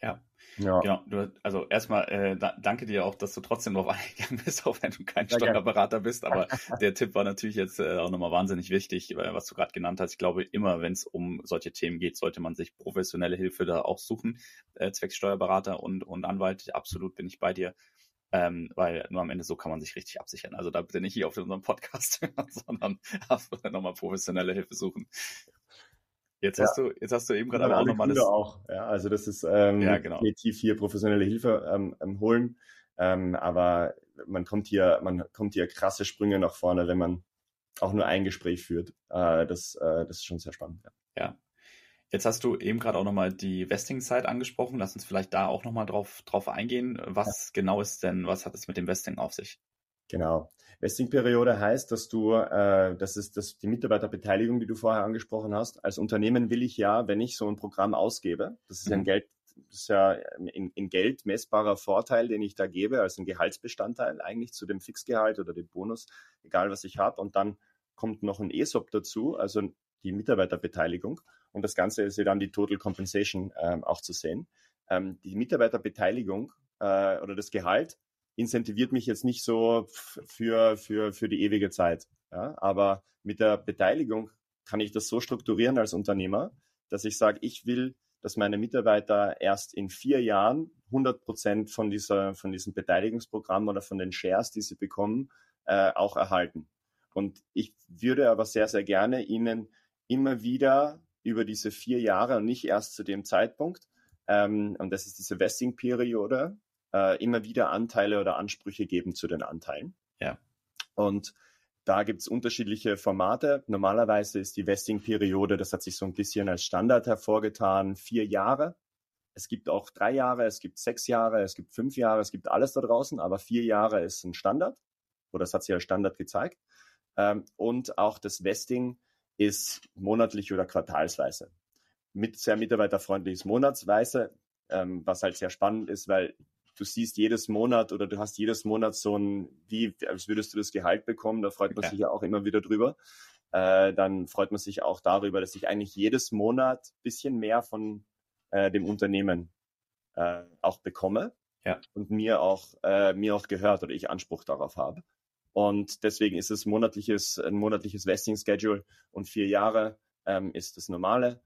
Ja, ja. Genau, du, also erstmal äh, da, danke dir auch, dass du trotzdem darauf eingegangen bist, auch wenn du kein Steuerberater bist. Aber der Tipp war natürlich jetzt äh, auch nochmal wahnsinnig wichtig, äh, was du gerade genannt hast. Ich glaube, immer wenn es um solche Themen geht, sollte man sich professionelle Hilfe da auch suchen, äh, zwecks Steuerberater und, und Anwalt. Absolut bin ich bei dir. Ähm, weil nur am Ende so kann man sich richtig absichern. Also da bitte nicht hier auf unserem Podcast, sondern nochmal professionelle Hilfe suchen. Jetzt ja. hast du, jetzt hast du eben gerade aber auch nochmal das. auch, ja, also das ist ähm, ja, genau. definitiv hier professionelle Hilfe ähm, ähm, holen. Ähm, aber man kommt hier, man kommt hier krasse Sprünge nach vorne, wenn man auch nur ein Gespräch führt. Äh, das, äh, das ist schon sehr spannend. Ja. ja. Jetzt hast du eben gerade auch nochmal die Vesting-Zeit angesprochen. Lass uns vielleicht da auch nochmal drauf, drauf eingehen. Was ja. genau ist denn, was hat es mit dem Vesting auf sich? Genau. Vesting-Periode heißt, dass du, äh, das ist das, die Mitarbeiterbeteiligung, die du vorher angesprochen hast. Als Unternehmen will ich ja, wenn ich so ein Programm ausgebe, das ist ja ein mhm. Geld, das ist ja in, in Geld messbarer Vorteil, den ich da gebe, als ein Gehaltsbestandteil eigentlich zu dem Fixgehalt oder dem Bonus, egal was ich habe. Und dann kommt noch ein ESOP dazu, also die Mitarbeiterbeteiligung. Und das Ganze ist ja dann die Total Compensation ähm, auch zu sehen. Ähm, die Mitarbeiterbeteiligung äh, oder das Gehalt incentiviert mich jetzt nicht so für, für, für die ewige Zeit. Ja? Aber mit der Beteiligung kann ich das so strukturieren als Unternehmer, dass ich sage, ich will, dass meine Mitarbeiter erst in vier Jahren 100 Prozent von von diesem Beteiligungsprogramm oder von den Shares, die sie bekommen, äh, auch erhalten. Und ich würde aber sehr, sehr gerne Ihnen immer wieder über diese vier Jahre und nicht erst zu dem Zeitpunkt, ähm, und das ist diese Vesting-Periode, äh, immer wieder Anteile oder Ansprüche geben zu den Anteilen. Ja. Und da gibt es unterschiedliche Formate. Normalerweise ist die Vesting-Periode, das hat sich so ein bisschen als Standard hervorgetan, vier Jahre. Es gibt auch drei Jahre, es gibt sechs Jahre, es gibt fünf Jahre, es gibt alles da draußen, aber vier Jahre ist ein Standard, oder das hat sich als Standard gezeigt. Ähm, und auch das Vesting ist monatlich oder quartalsweise. Mit sehr mitarbeiterfreundlich ist monatsweise, ähm, was halt sehr spannend ist, weil du siehst jedes Monat oder du hast jedes Monat so ein, wie, als würdest du das Gehalt bekommen, da freut man ja. sich ja auch immer wieder drüber. Äh, dann freut man sich auch darüber, dass ich eigentlich jedes Monat bisschen mehr von äh, dem Unternehmen äh, auch bekomme ja. und mir auch, äh, mir auch gehört oder ich Anspruch darauf habe. Und deswegen ist es monatliches, ein monatliches Vesting-Schedule und vier Jahre ähm, ist das normale.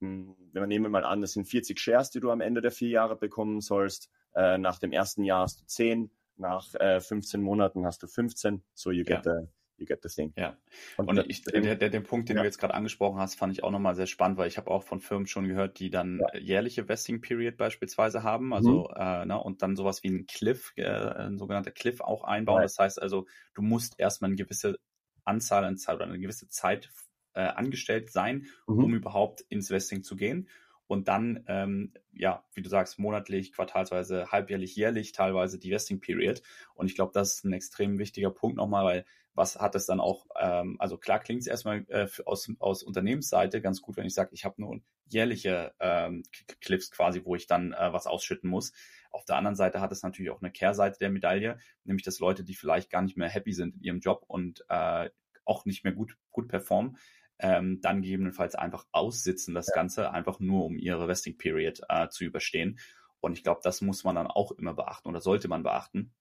Hm, wenn man nehmen mal an, das sind 40 Shares, die du am Ende der vier Jahre bekommen sollst. Äh, nach dem ersten Jahr hast du 10, nach äh, 15 Monaten hast du 15. So you get ja. the you get the thing. Ja. Und, und ich, der, der, der Punkt, den ja. du jetzt gerade angesprochen hast, fand ich auch nochmal sehr spannend, weil ich habe auch von Firmen schon gehört, die dann ja. jährliche Vesting Period beispielsweise haben, also mhm. äh, ne, und dann sowas wie ein Cliff, äh, ein sogenannter Cliff auch einbauen. Das heißt also, du musst erstmal eine gewisse Anzahl an Zeit oder eine gewisse Zeit äh, angestellt sein, mhm. um überhaupt ins Vesting zu gehen und dann, ähm, ja, wie du sagst, monatlich, quartalsweise, halbjährlich, jährlich teilweise die Vesting Period. Und ich glaube, das ist ein extrem wichtiger Punkt nochmal, weil was hat es dann auch, ähm, also klar klingt es erstmal äh, aus, aus Unternehmensseite ganz gut, wenn ich sage, ich habe nur jährliche ähm, Clips quasi, wo ich dann äh, was ausschütten muss. Auf der anderen Seite hat es natürlich auch eine Kehrseite der Medaille, nämlich dass Leute, die vielleicht gar nicht mehr happy sind in ihrem Job und äh, auch nicht mehr gut, gut performen, ähm, dann gegebenenfalls einfach aussitzen das ja. Ganze, einfach nur um ihre Vesting Period äh, zu überstehen. Und ich glaube, das muss man dann auch immer beachten oder sollte man beachten,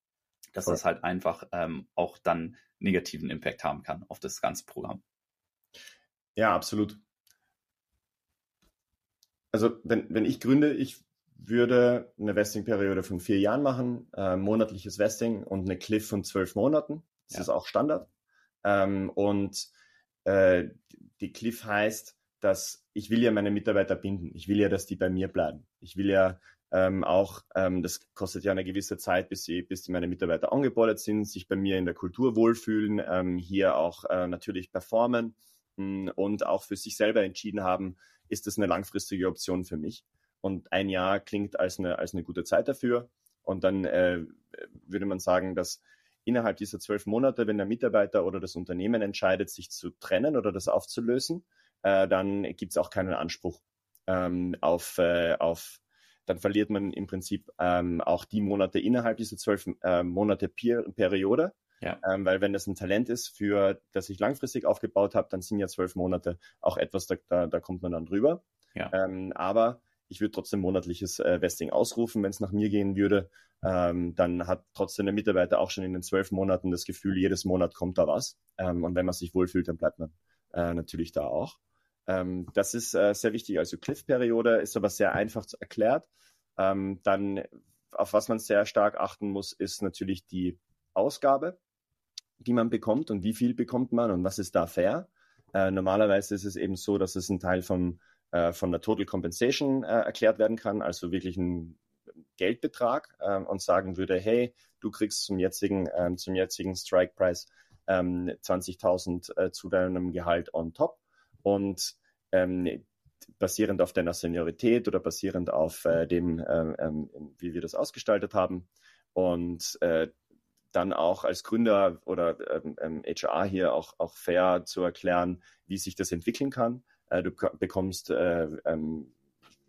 dass Voll. das halt einfach ähm, auch dann negativen Impact haben kann auf das ganze Programm. Ja, absolut. Also wenn, wenn ich gründe, ich würde eine Vesting-Periode von vier Jahren machen, äh, monatliches Vesting und eine Cliff von zwölf Monaten. Das ja. ist auch Standard. Ähm, und äh, die Cliff heißt, dass ich will ja meine Mitarbeiter binden. Ich will ja, dass die bei mir bleiben. Ich will ja ähm, auch, ähm, das kostet ja eine gewisse Zeit, bis, sie, bis meine Mitarbeiter angebordet sind, sich bei mir in der Kultur wohlfühlen, ähm, hier auch äh, natürlich performen mh, hm, und auch für sich selber entschieden haben, ist das eine langfristige Option für mich. Und ein Jahr klingt als eine, als eine gute Zeit dafür. Und dann äh, würde man sagen, dass innerhalb dieser zwölf Monate, wenn der Mitarbeiter oder das Unternehmen entscheidet, sich zu trennen oder das aufzulösen, äh, dann gibt es auch keinen Anspruch ähm, auf, äh, auf, dann verliert man im Prinzip ähm, auch die Monate innerhalb dieser zwölf äh, Monate Periode. Ja. Ähm, weil wenn das ein Talent ist, für das ich langfristig aufgebaut habe, dann sind ja zwölf Monate auch etwas, da, da, da kommt man dann drüber. Ja. Ähm, aber ich würde trotzdem monatliches äh, Vesting ausrufen, wenn es nach mir gehen würde. Ähm, dann hat trotzdem der Mitarbeiter auch schon in den zwölf Monaten das Gefühl, jedes Monat kommt da was. Ähm, und wenn man sich wohlfühlt, dann bleibt man äh, natürlich da auch. Ähm, das ist äh, sehr wichtig. Also Cliff-Periode ist aber sehr einfach erklärt. Ähm, dann, auf was man sehr stark achten muss, ist natürlich die Ausgabe, die man bekommt und wie viel bekommt man und was ist da fair. Äh, normalerweise ist es eben so, dass es ein Teil von äh, von der Total Compensation äh, erklärt werden kann, also wirklich ein Geldbetrag äh, und sagen würde, hey, du kriegst zum jetzigen, ähm, zum jetzigen Strike Price ähm, 20.000 äh, zu deinem Gehalt on top und ähm, basierend auf deiner Seniorität oder basierend auf äh, dem, ähm, ähm, wie wir das ausgestaltet haben und äh, dann auch als Gründer oder ähm, HR hier auch, auch fair zu erklären, wie sich das entwickeln kann. Äh, du bekommst äh, ähm,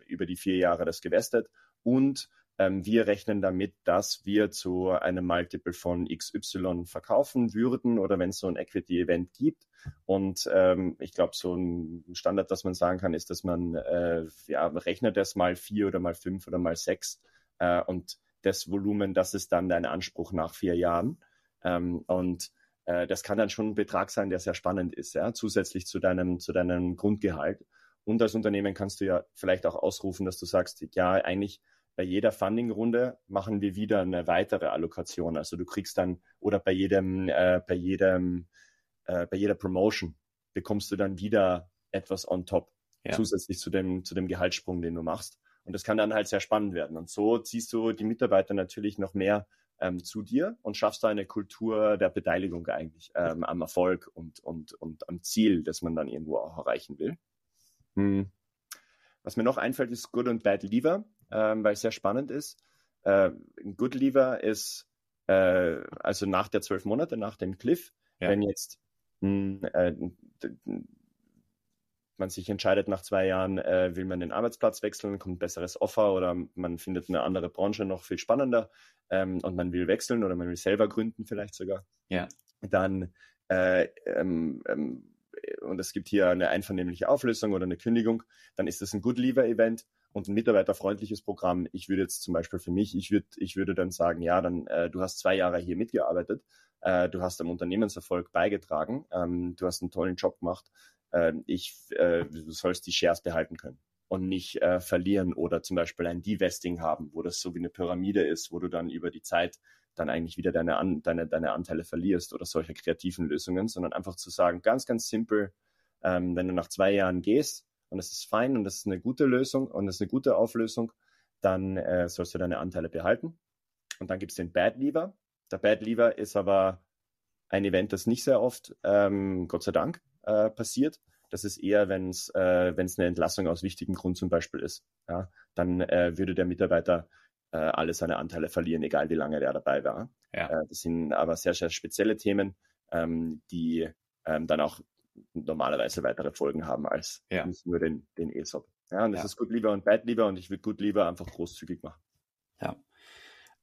über die vier Jahre das gewestet und ähm, wir rechnen damit, dass wir zu einem Multiple von XY verkaufen würden oder wenn es so ein Equity-Event gibt. Und ähm, ich glaube, so ein Standard, was man sagen kann, ist, dass man äh, ja, rechnet das mal vier oder mal fünf oder mal sechs äh, und das Volumen, das ist dann dein Anspruch nach vier Jahren. Ähm, und äh, das kann dann schon ein Betrag sein, der sehr spannend ist, ja, zusätzlich zu deinem, zu deinem Grundgehalt. Und als Unternehmen kannst du ja vielleicht auch ausrufen, dass du sagst, ja, eigentlich bei jeder Funding-Runde machen wir wieder eine weitere Allokation. Also du kriegst dann, oder bei jedem, äh, bei jedem, äh, bei jeder Promotion bekommst du dann wieder etwas on top, ja. zusätzlich zu dem, zu dem Gehaltssprung, den du machst. Und das kann dann halt sehr spannend werden. Und so ziehst du die Mitarbeiter natürlich noch mehr ähm, zu dir und schaffst da eine Kultur der Beteiligung eigentlich ähm, am Erfolg und, und, und am Ziel, das man dann irgendwo auch erreichen will. Hm. Was mir noch einfällt, ist Good und Bad Lever, ähm, weil es sehr spannend ist. Äh, Good Lever ist äh, also nach der zwölf Monate, nach dem Cliff, ja. wenn jetzt mh, hm, äh, man sich entscheidet nach zwei Jahren, äh, will man den Arbeitsplatz wechseln, kommt ein besseres Offer oder man findet eine andere Branche noch viel spannender ähm, und man will wechseln oder man will selber gründen vielleicht sogar. Ja. Dann äh, ähm, ähm, und es gibt hier eine einvernehmliche Auflösung oder eine Kündigung, dann ist das ein Good Lever Event und ein mitarbeiterfreundliches Programm. Ich würde jetzt zum Beispiel für mich, ich würde, ich würde dann sagen, ja, dann äh, du hast zwei Jahre hier mitgearbeitet, äh, du hast am Unternehmenserfolg beigetragen, ähm, du hast einen tollen Job gemacht, äh, ich, äh, du sollst die Shares behalten können und nicht äh, verlieren oder zum Beispiel ein Divesting haben, wo das so wie eine Pyramide ist, wo du dann über die Zeit dann eigentlich wieder deine, An deine, deine Anteile verlierst oder solche kreativen Lösungen, sondern einfach zu sagen, ganz, ganz simpel, ähm, wenn du nach zwei Jahren gehst und es ist fein und das ist eine gute Lösung und es ist eine gute Auflösung, dann äh, sollst du deine Anteile behalten. Und dann gibt es den Bad Lever. Der Bad Lever ist aber ein Event, das nicht sehr oft, ähm, Gott sei Dank, äh, passiert. Das ist eher, wenn es äh, wenn's eine Entlassung aus wichtigem Grund zum Beispiel ist. Ja, dann äh, würde der Mitarbeiter äh, alle seine Anteile verlieren, egal wie lange der dabei war. Ja. Äh, das sind aber sehr, sehr spezielle Themen, ähm, die ähm, dann auch normalerweise weitere Folgen haben als ja. nicht nur den, den ESOP. Ja, und das ja. ist gut lieber und bad lieber und ich würde gut lieber einfach großzügig machen. Ja.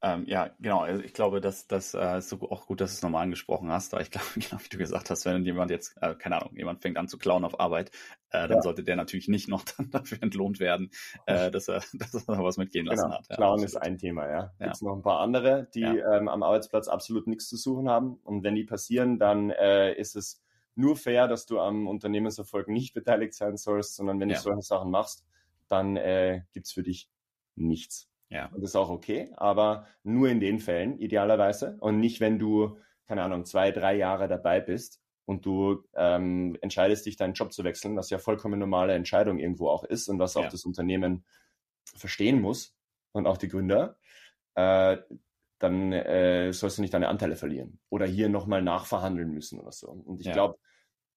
Ähm, ja, genau. Also ich glaube, dass das äh, ist so auch gut, dass du es nochmal angesprochen hast, weil ich glaube, genau wie du gesagt hast, wenn jemand jetzt, äh, keine Ahnung, jemand fängt an zu klauen auf Arbeit, äh, dann ja. sollte der natürlich nicht noch dann dafür entlohnt werden, äh, dass er, dass er was mitgehen lassen genau. hat. Ja, Klauen ist ein Thema, ja. Gibt es noch ein paar andere, die ähm, am Arbeitsplatz absolut nichts zu suchen haben. Und wenn die passieren, dann äh, ist es nur fair, dass du am Unternehmenserfolg nicht beteiligt sein sollst, sondern wenn du solche Sachen machst, dann äh, gibt es für dich nichts. Ja. Und das ist auch okay, aber nur in den Fällen idealerweise und nicht, wenn du, keine Ahnung, zwei, drei Jahre dabei bist und du ähm, entscheidest dich, deinen Job zu wechseln, was ja vollkommen normale Entscheidung irgendwo auch ist und was auch das Unternehmen verstehen muss und auch die Gründer, äh, dann äh, sollst du nicht deine Anteile verlieren oder hier nochmal nachverhandeln müssen oder so. Und ich ja. glaube,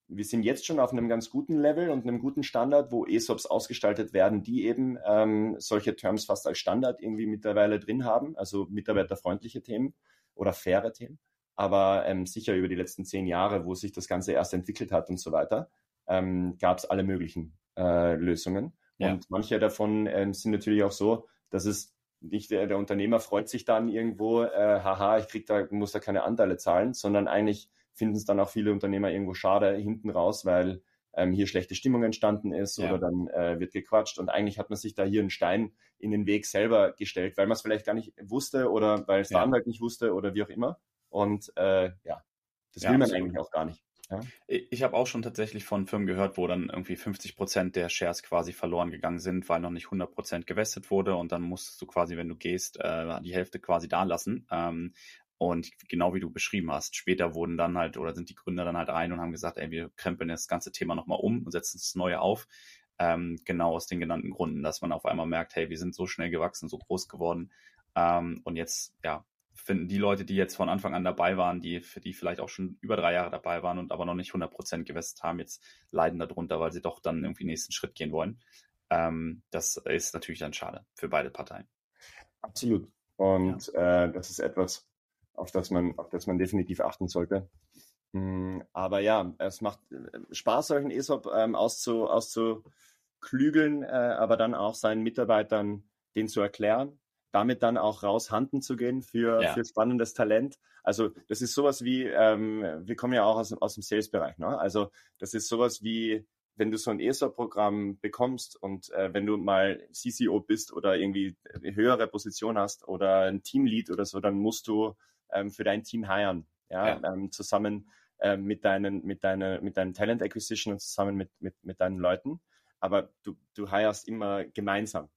wir sind jetzt schon auf einem ganz guten Level und einem guten Standard, wo ESOPs ausgestaltet werden, die eben ähm, solche Terms fast als Standard irgendwie mittlerweile drin haben, also mitarbeiterfreundliche Themen oder faire Themen. Aber ähm, sicher über die letzten zehn Jahre, wo sich das Ganze erst entwickelt hat und so weiter, ähm, gab es alle möglichen äh, Lösungen. Ja. Und manche davon ähm, sind natürlich auch so, dass es nicht der, der Unternehmer freut sich dann irgendwo, äh, haha, ich krieg da, muss da keine Anteile zahlen, sondern eigentlich finden es dann auch viele Unternehmer irgendwo schade hinten raus, weil ähm, hier schlechte Stimmung entstanden ist ja. oder dann äh, wird gequatscht und eigentlich hat man sich da hier einen Stein in den Weg selber gestellt, weil man es vielleicht gar nicht wusste oder weil es ja. der Anwalt nicht wusste oder wie auch immer. Und äh, ja, das ja, will man eigentlich auch gar nicht. Ja. Ich habe auch schon tatsächlich von Firmen gehört, wo dann irgendwie 50 Prozent der Shares quasi verloren gegangen sind, weil noch nicht 100 Prozent gewestet wurde und dann musstest du quasi, wenn du gehst, äh, die Hälfte quasi da lassen. Und genau wie du beschrieben hast, später wurden dann halt oder sind die Gründer dann halt ein und haben gesagt, ey, wir krempeln das ganze Thema nochmal um und setzen das Neue auf. Ähm, genau aus den genannten Gründen, dass man auf einmal merkt, hey, wir sind so schnell gewachsen, so groß geworden. Ähm, und jetzt, ja, finden die Leute, die jetzt von Anfang an dabei waren, die, für die vielleicht auch schon über drei Jahre dabei waren und aber noch nicht 100 Prozent gewestet haben, jetzt leiden darunter, weil sie doch dann irgendwie den nächsten Schritt gehen wollen. Ähm, das ist natürlich dann schade für beide Parteien. Absolut. Und ja. äh, das ist etwas, auf das man, auf das man definitiv achten sollte. Hm, aber ja, es macht äh, Spaß, solchen ESOP ähm, auszu, auszuklügeln, äh, aber dann auch seinen Mitarbeitern den zu erklären, damit dann auch raus handen zu gehen für, ja. für spannendes Talent. Also das ist sowas wie, ähm, wir kommen ja auch aus, aus dem Sales-Bereich, ne? Also das ist sowas wie, wenn du so ein ESOP-Programm bekommst und äh, wenn du mal CCO bist oder irgendwie eine höhere Position hast oder ein Teamlead oder so, dann musst du ähm, für dein Team hiren, ja, ja. Ähm, zusammen äh, mit deinen, mit deiner, mit deinem Talent Acquisition und zusammen mit, mit, mit deinen Leuten. Aber du, du hirest immer gemeinsam.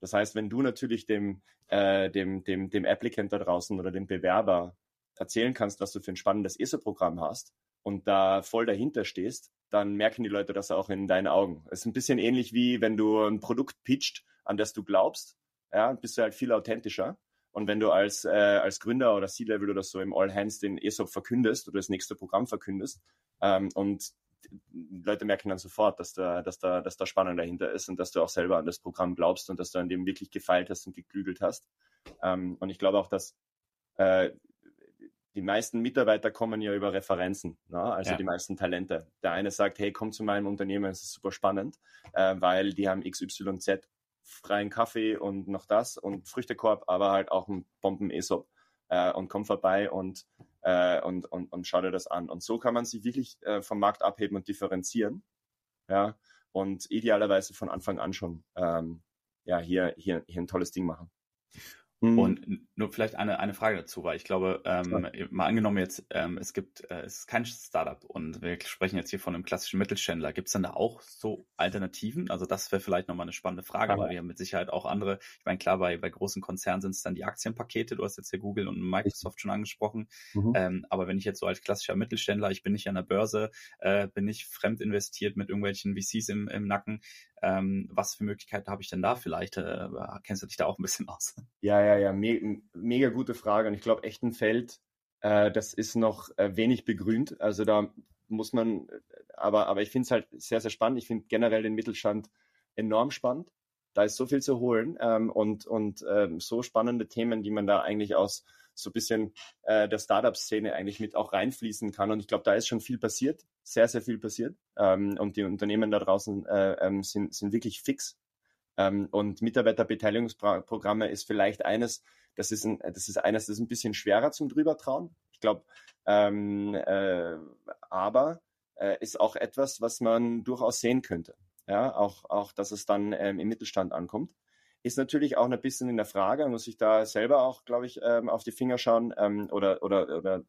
Das heißt, wenn du natürlich dem, äh, dem, dem, dem Applicant da draußen oder dem Bewerber erzählen kannst, was du für ein spannendes ESO-Programm hast und da voll dahinter stehst, dann merken die Leute das auch in deinen Augen. Es ist ein bisschen ähnlich wie wenn du ein Produkt pitcht, an das du glaubst, ja, bist du halt viel authentischer. Und wenn du als, äh, als Gründer oder C-Level oder so im All Hands den ESOP verkündest oder das nächste Programm verkündest ähm, und Leute merken dann sofort, dass da, dass, da, dass da Spannung dahinter ist und dass du auch selber an das Programm glaubst und dass du an dem wirklich gefeilt hast und geklügelt hast. Ähm, und ich glaube auch, dass äh, die meisten Mitarbeiter kommen ja über Referenzen, ne? also ja. die meisten Talente. Der eine sagt, hey, komm zu meinem Unternehmen, es ist super spannend, äh, weil die haben XYZ freien Kaffee und noch das und Früchtekorb, aber halt auch ein Bomben-ESOP äh, und komm vorbei und, äh, und, und, und schau dir das an. Und so kann man sich wirklich äh, vom Markt abheben und differenzieren. Ja, und idealerweise von Anfang an schon ähm, ja, hier, hier, hier ein tolles Ding machen. Mhm. Und nur vielleicht eine, eine Frage dazu, weil ich glaube, ähm, ja. mal angenommen jetzt, ähm, es gibt, äh, es ist kein Startup und wir sprechen jetzt hier von einem klassischen Mittelständler. Gibt es denn da auch so Alternativen? Also das wäre vielleicht nochmal eine spannende Frage, aber wir haben mit Sicherheit auch andere, ich meine, klar, bei, bei großen Konzernen sind es dann die Aktienpakete, du hast jetzt hier Google und Microsoft schon angesprochen. Mhm. Ähm, aber wenn ich jetzt so als klassischer Mittelständler, ich bin nicht an der Börse, äh, bin nicht fremd investiert mit irgendwelchen VCs im, im Nacken, ähm, was für Möglichkeiten habe ich denn da vielleicht? Äh, kennst du dich da auch ein bisschen aus? Ja, ja, ja, me mega gute Frage. Und ich glaube, echt ein Feld, äh, das ist noch äh, wenig begrünt. Also da muss man, aber, aber ich finde es halt sehr, sehr spannend. Ich finde generell den Mittelstand enorm spannend. Da ist so viel zu holen ähm, und, und ähm, so spannende Themen, die man da eigentlich aus so ein bisschen äh, der Startup-Szene eigentlich mit auch reinfließen kann. Und ich glaube, da ist schon viel passiert, sehr, sehr viel passiert. Ähm, und die Unternehmen da draußen äh, ähm, sind, sind wirklich fix. Ähm, und Mitarbeiterbeteiligungsprogramme ist vielleicht eines das ist, ein, das ist eines, das ist ein bisschen schwerer zum drüber trauen. Ich glaube, ähm, äh, aber äh, ist auch etwas, was man durchaus sehen könnte. Ja, auch, auch, dass es dann ähm, im Mittelstand ankommt. Ist natürlich auch ein bisschen in der Frage, muss ich da selber auch, glaube ich, ähm, auf die Finger schauen ähm, oder, oder, oder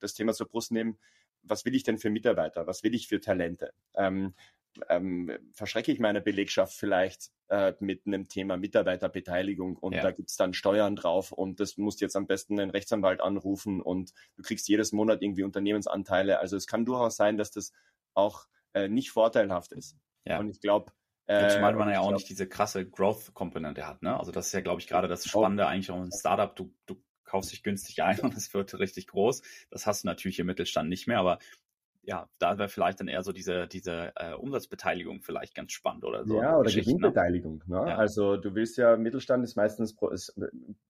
das Thema zur Brust nehmen. Was will ich denn für Mitarbeiter? Was will ich für Talente? Ähm, ähm, verschrecke ich meine Belegschaft vielleicht äh, mit einem Thema Mitarbeiterbeteiligung und ja. da gibt's dann Steuern drauf und das musst jetzt am besten einen Rechtsanwalt anrufen und du kriegst jedes Monat irgendwie Unternehmensanteile. Also es kann durchaus sein, dass das auch äh, nicht vorteilhaft ist. Ja. Und ich glaube, äh, Zumal man ja auch nicht diese krasse Growth-Komponente hat. Ne? Also das ist ja, glaube ich, gerade das Spannende oh. eigentlich auch ein Startup. Du, du kaufst dich günstig ein und es wird richtig groß. Das hast du natürlich im Mittelstand nicht mehr, aber ja, da wäre vielleicht dann eher so diese, diese äh, Umsatzbeteiligung vielleicht ganz spannend oder so. Ja, oder ne? Gewinnbeteiligung. Ne? Ja. Also du willst ja, Mittelstand ist meistens ist,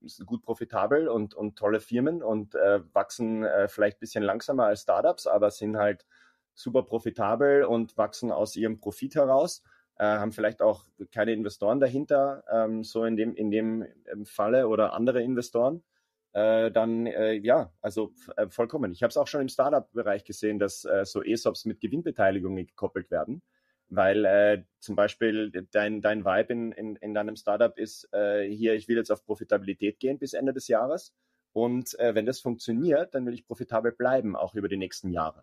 ist gut profitabel und, und tolle Firmen und äh, wachsen äh, vielleicht ein bisschen langsamer als Startups, aber sind halt super profitabel und wachsen aus ihrem Profit heraus. Äh, haben vielleicht auch keine Investoren dahinter, ähm, so in dem, in dem Falle oder andere Investoren äh, dann äh, ja, also äh, vollkommen. Ich habe es auch schon im Startup-Bereich gesehen, dass äh, so ESOPs mit Gewinnbeteiligungen gekoppelt werden, weil äh, zum Beispiel dein, dein Vibe in, in, in deinem Startup ist, äh, hier, ich will jetzt auf Profitabilität gehen bis Ende des Jahres und wenn das funktioniert, dann will ich profitabel bleiben, auch über die nächsten Jahre.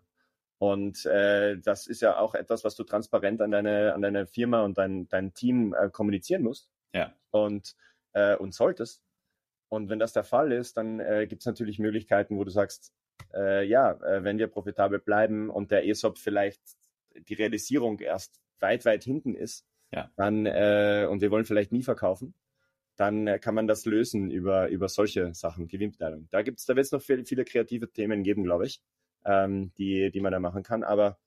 Und äh, das ist ja auch etwas, was du transparent an deine, an deine Firma und dein, dein Team äh, kommunizieren musst. Ja. Und, äh, und solltest. Und wenn das der Fall ist, dann äh, gibt es natürlich Möglichkeiten, wo du sagst, äh, ja, äh, wenn wir profitabel bleiben und der ESOP vielleicht die Realisierung erst weit, weit hinten ist, ja. dann äh, und wir wollen vielleicht nie verkaufen, dann äh, kann man das lösen über, über solche Sachen, Gewinnbeteiligung. Da gibt's, da wird es noch viele, viele kreative Themen geben, glaube ich, ähm, die, die man da machen kann. Aber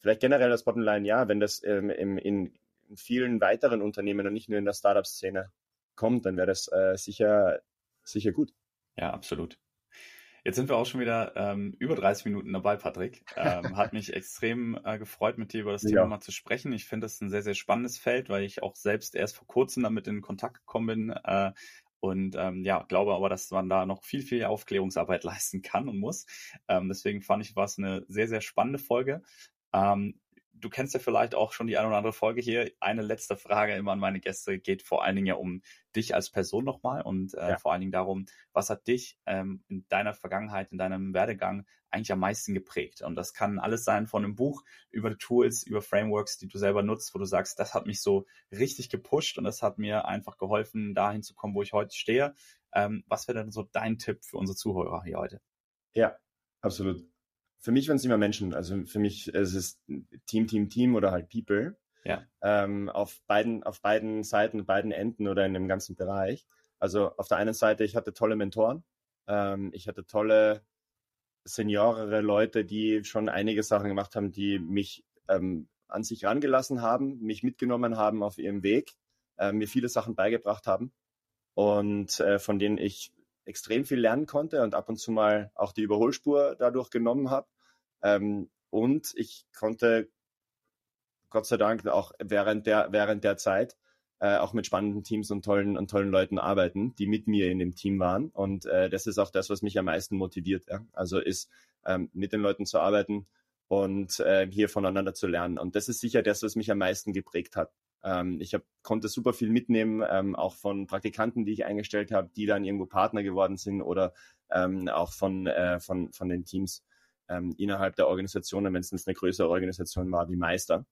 vielleicht generell das Bottomline, ja, wenn das ähm, im, in, in vielen weiteren Unternehmen und nicht nur in der Startup-Szene kommt, dann wäre das äh, sicher sicher gut. Ja, absolut. Jetzt sind wir auch schon wieder ähm, über 30 Minuten dabei, Patrick. Ähm, hat mich extrem äh, gefreut, mit dir über das Thema ja. mal zu sprechen. Ich finde es ein sehr, sehr spannendes Feld, weil ich auch selbst erst vor kurzem damit in Kontakt gekommen bin. Äh, und ähm, ja, glaube aber, dass man da noch viel, viel Aufklärungsarbeit leisten kann und muss. Ähm, deswegen fand ich, war es eine sehr, sehr spannende Folge. Ähm, du kennst ja vielleicht auch schon die eine oder andere Folge hier. Eine letzte Frage immer an meine Gäste geht vor allen Dingen ja um dich als Person nochmal und äh, ja. vor allen Dingen darum, was hat dich ähm, in deiner Vergangenheit, in deinem Werdegang eigentlich am meisten geprägt? Und das kann alles sein von einem Buch über Tools, über Frameworks, die du selber nutzt, wo du sagst, das hat mich so richtig gepusht und das hat mir einfach geholfen, dahin zu kommen, wo ich heute stehe. Ähm, was wäre denn so dein Tipp für unsere Zuhörer hier heute? Ja, absolut für mich waren es immer Menschen. Also für mich es ist Team, Team, Team oder halt People. Ja. Ähm, auf beiden, auf beiden Seiten, beiden Enden oder in dem ganzen Bereich. Also auf der einen Seite, ich hatte tolle Mentoren. Ähm, ich hatte tolle seniorere Leute, die schon einige Sachen gemacht haben, die mich ähm, an sich rangelassen haben, mich mitgenommen haben auf ihrem Weg, äh, mir viele Sachen beigebracht haben und äh, von denen ich extrem viel lernen konnte und ab und zu mal auch die Überholspur dadurch genommen habe. Ähm, und ich konnte Gott sei Dank auch während der, während der Zeit äh, auch mit spannenden Teams und tollen, und tollen Leuten arbeiten, die mit mir in dem Team waren. Und äh, das ist auch das, was mich am meisten motiviert. Ja? Also ist ähm, mit den Leuten zu arbeiten und äh, hier voneinander zu lernen. Und das ist sicher das, was mich am meisten geprägt hat. Ähm, ich hab, konnte super viel mitnehmen, ähm, auch von Praktikanten, die ich eingestellt habe, die dann irgendwo Partner geworden sind oder ähm, auch von, äh, von, von den Teams ähm, innerhalb der Organisationen, wenn es eine größere Organisation war wie Meister.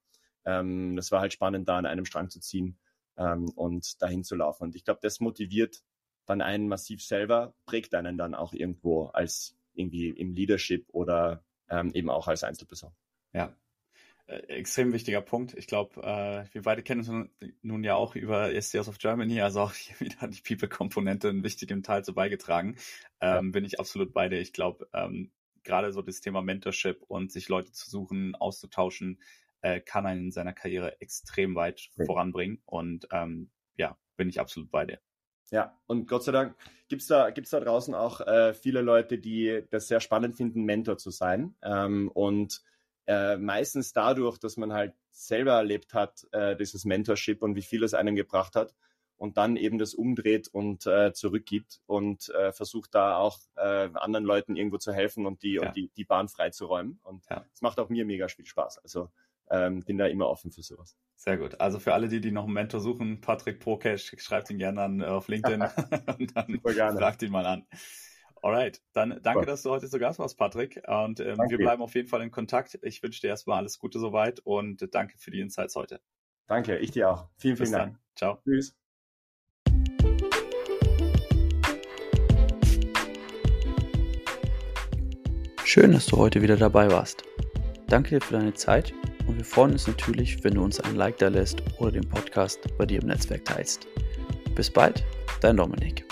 Ähm, das war halt spannend, da an einem Strang zu ziehen ähm, und dahin zu laufen. Und ich glaube, das motiviert dann einen massiv selber, prägt einen dann auch irgendwo als irgendwie im Leadership oder ähm, eben auch als Einzelperson. Ja, extrem wichtiger Punkt. Ich glaube, äh, wir beide kennen uns nun ja auch über SDOs of Germany, also auch hier wieder die People-Komponente einen wichtigen Teil zu beigetragen. Ähm, ja. Bin ich absolut bei dir. Ich glaube, ähm, gerade so das Thema Mentorship und sich Leute zu suchen, auszutauschen, äh, kann einen in seiner Karriere extrem weit ja. voranbringen. Und ähm, ja, bin ich absolut bei dir. Ja, und Gott sei Dank gibt's da, gibt's da draußen auch äh, viele Leute, die das sehr spannend finden, Mentor zu sein. Ähm, und äh, meistens dadurch, dass man halt selber erlebt hat, äh, dieses Mentorship und wie viel es einem gebracht hat. und dann eben das umdreht und äh, zurückgibt und äh, versucht da auch äh, anderen Leuten irgendwo zu helfen und die ja. und die, die Bahn freizuräumen. Und es ja. macht auch mir mega viel Spaß. Also ähm, bin da immer offen für sowas. Sehr gut. Also für alle, die, die noch einen Mentor suchen, Patrick Prokesh, schreibt ihn gerne an äh, auf LinkedIn und dann fragt ihn mal an. Alright, dann danke, dass du heute zu Gast warst, Patrick. Und ähm, wir bleiben auf jeden Fall in Kontakt. Ich wünsche dir erstmal alles Gute soweit und danke für die Insights heute. Danke, ich dir auch. Vielen, vielen Bis Dank. Dann. Ciao. Tschüss. Schön, dass du heute wieder dabei warst. Danke dir für deine Zeit und wir freuen uns natürlich, wenn du uns ein Like da lässt oder den Podcast bei dir im Netzwerk teilst. Bis bald, dein Dominik.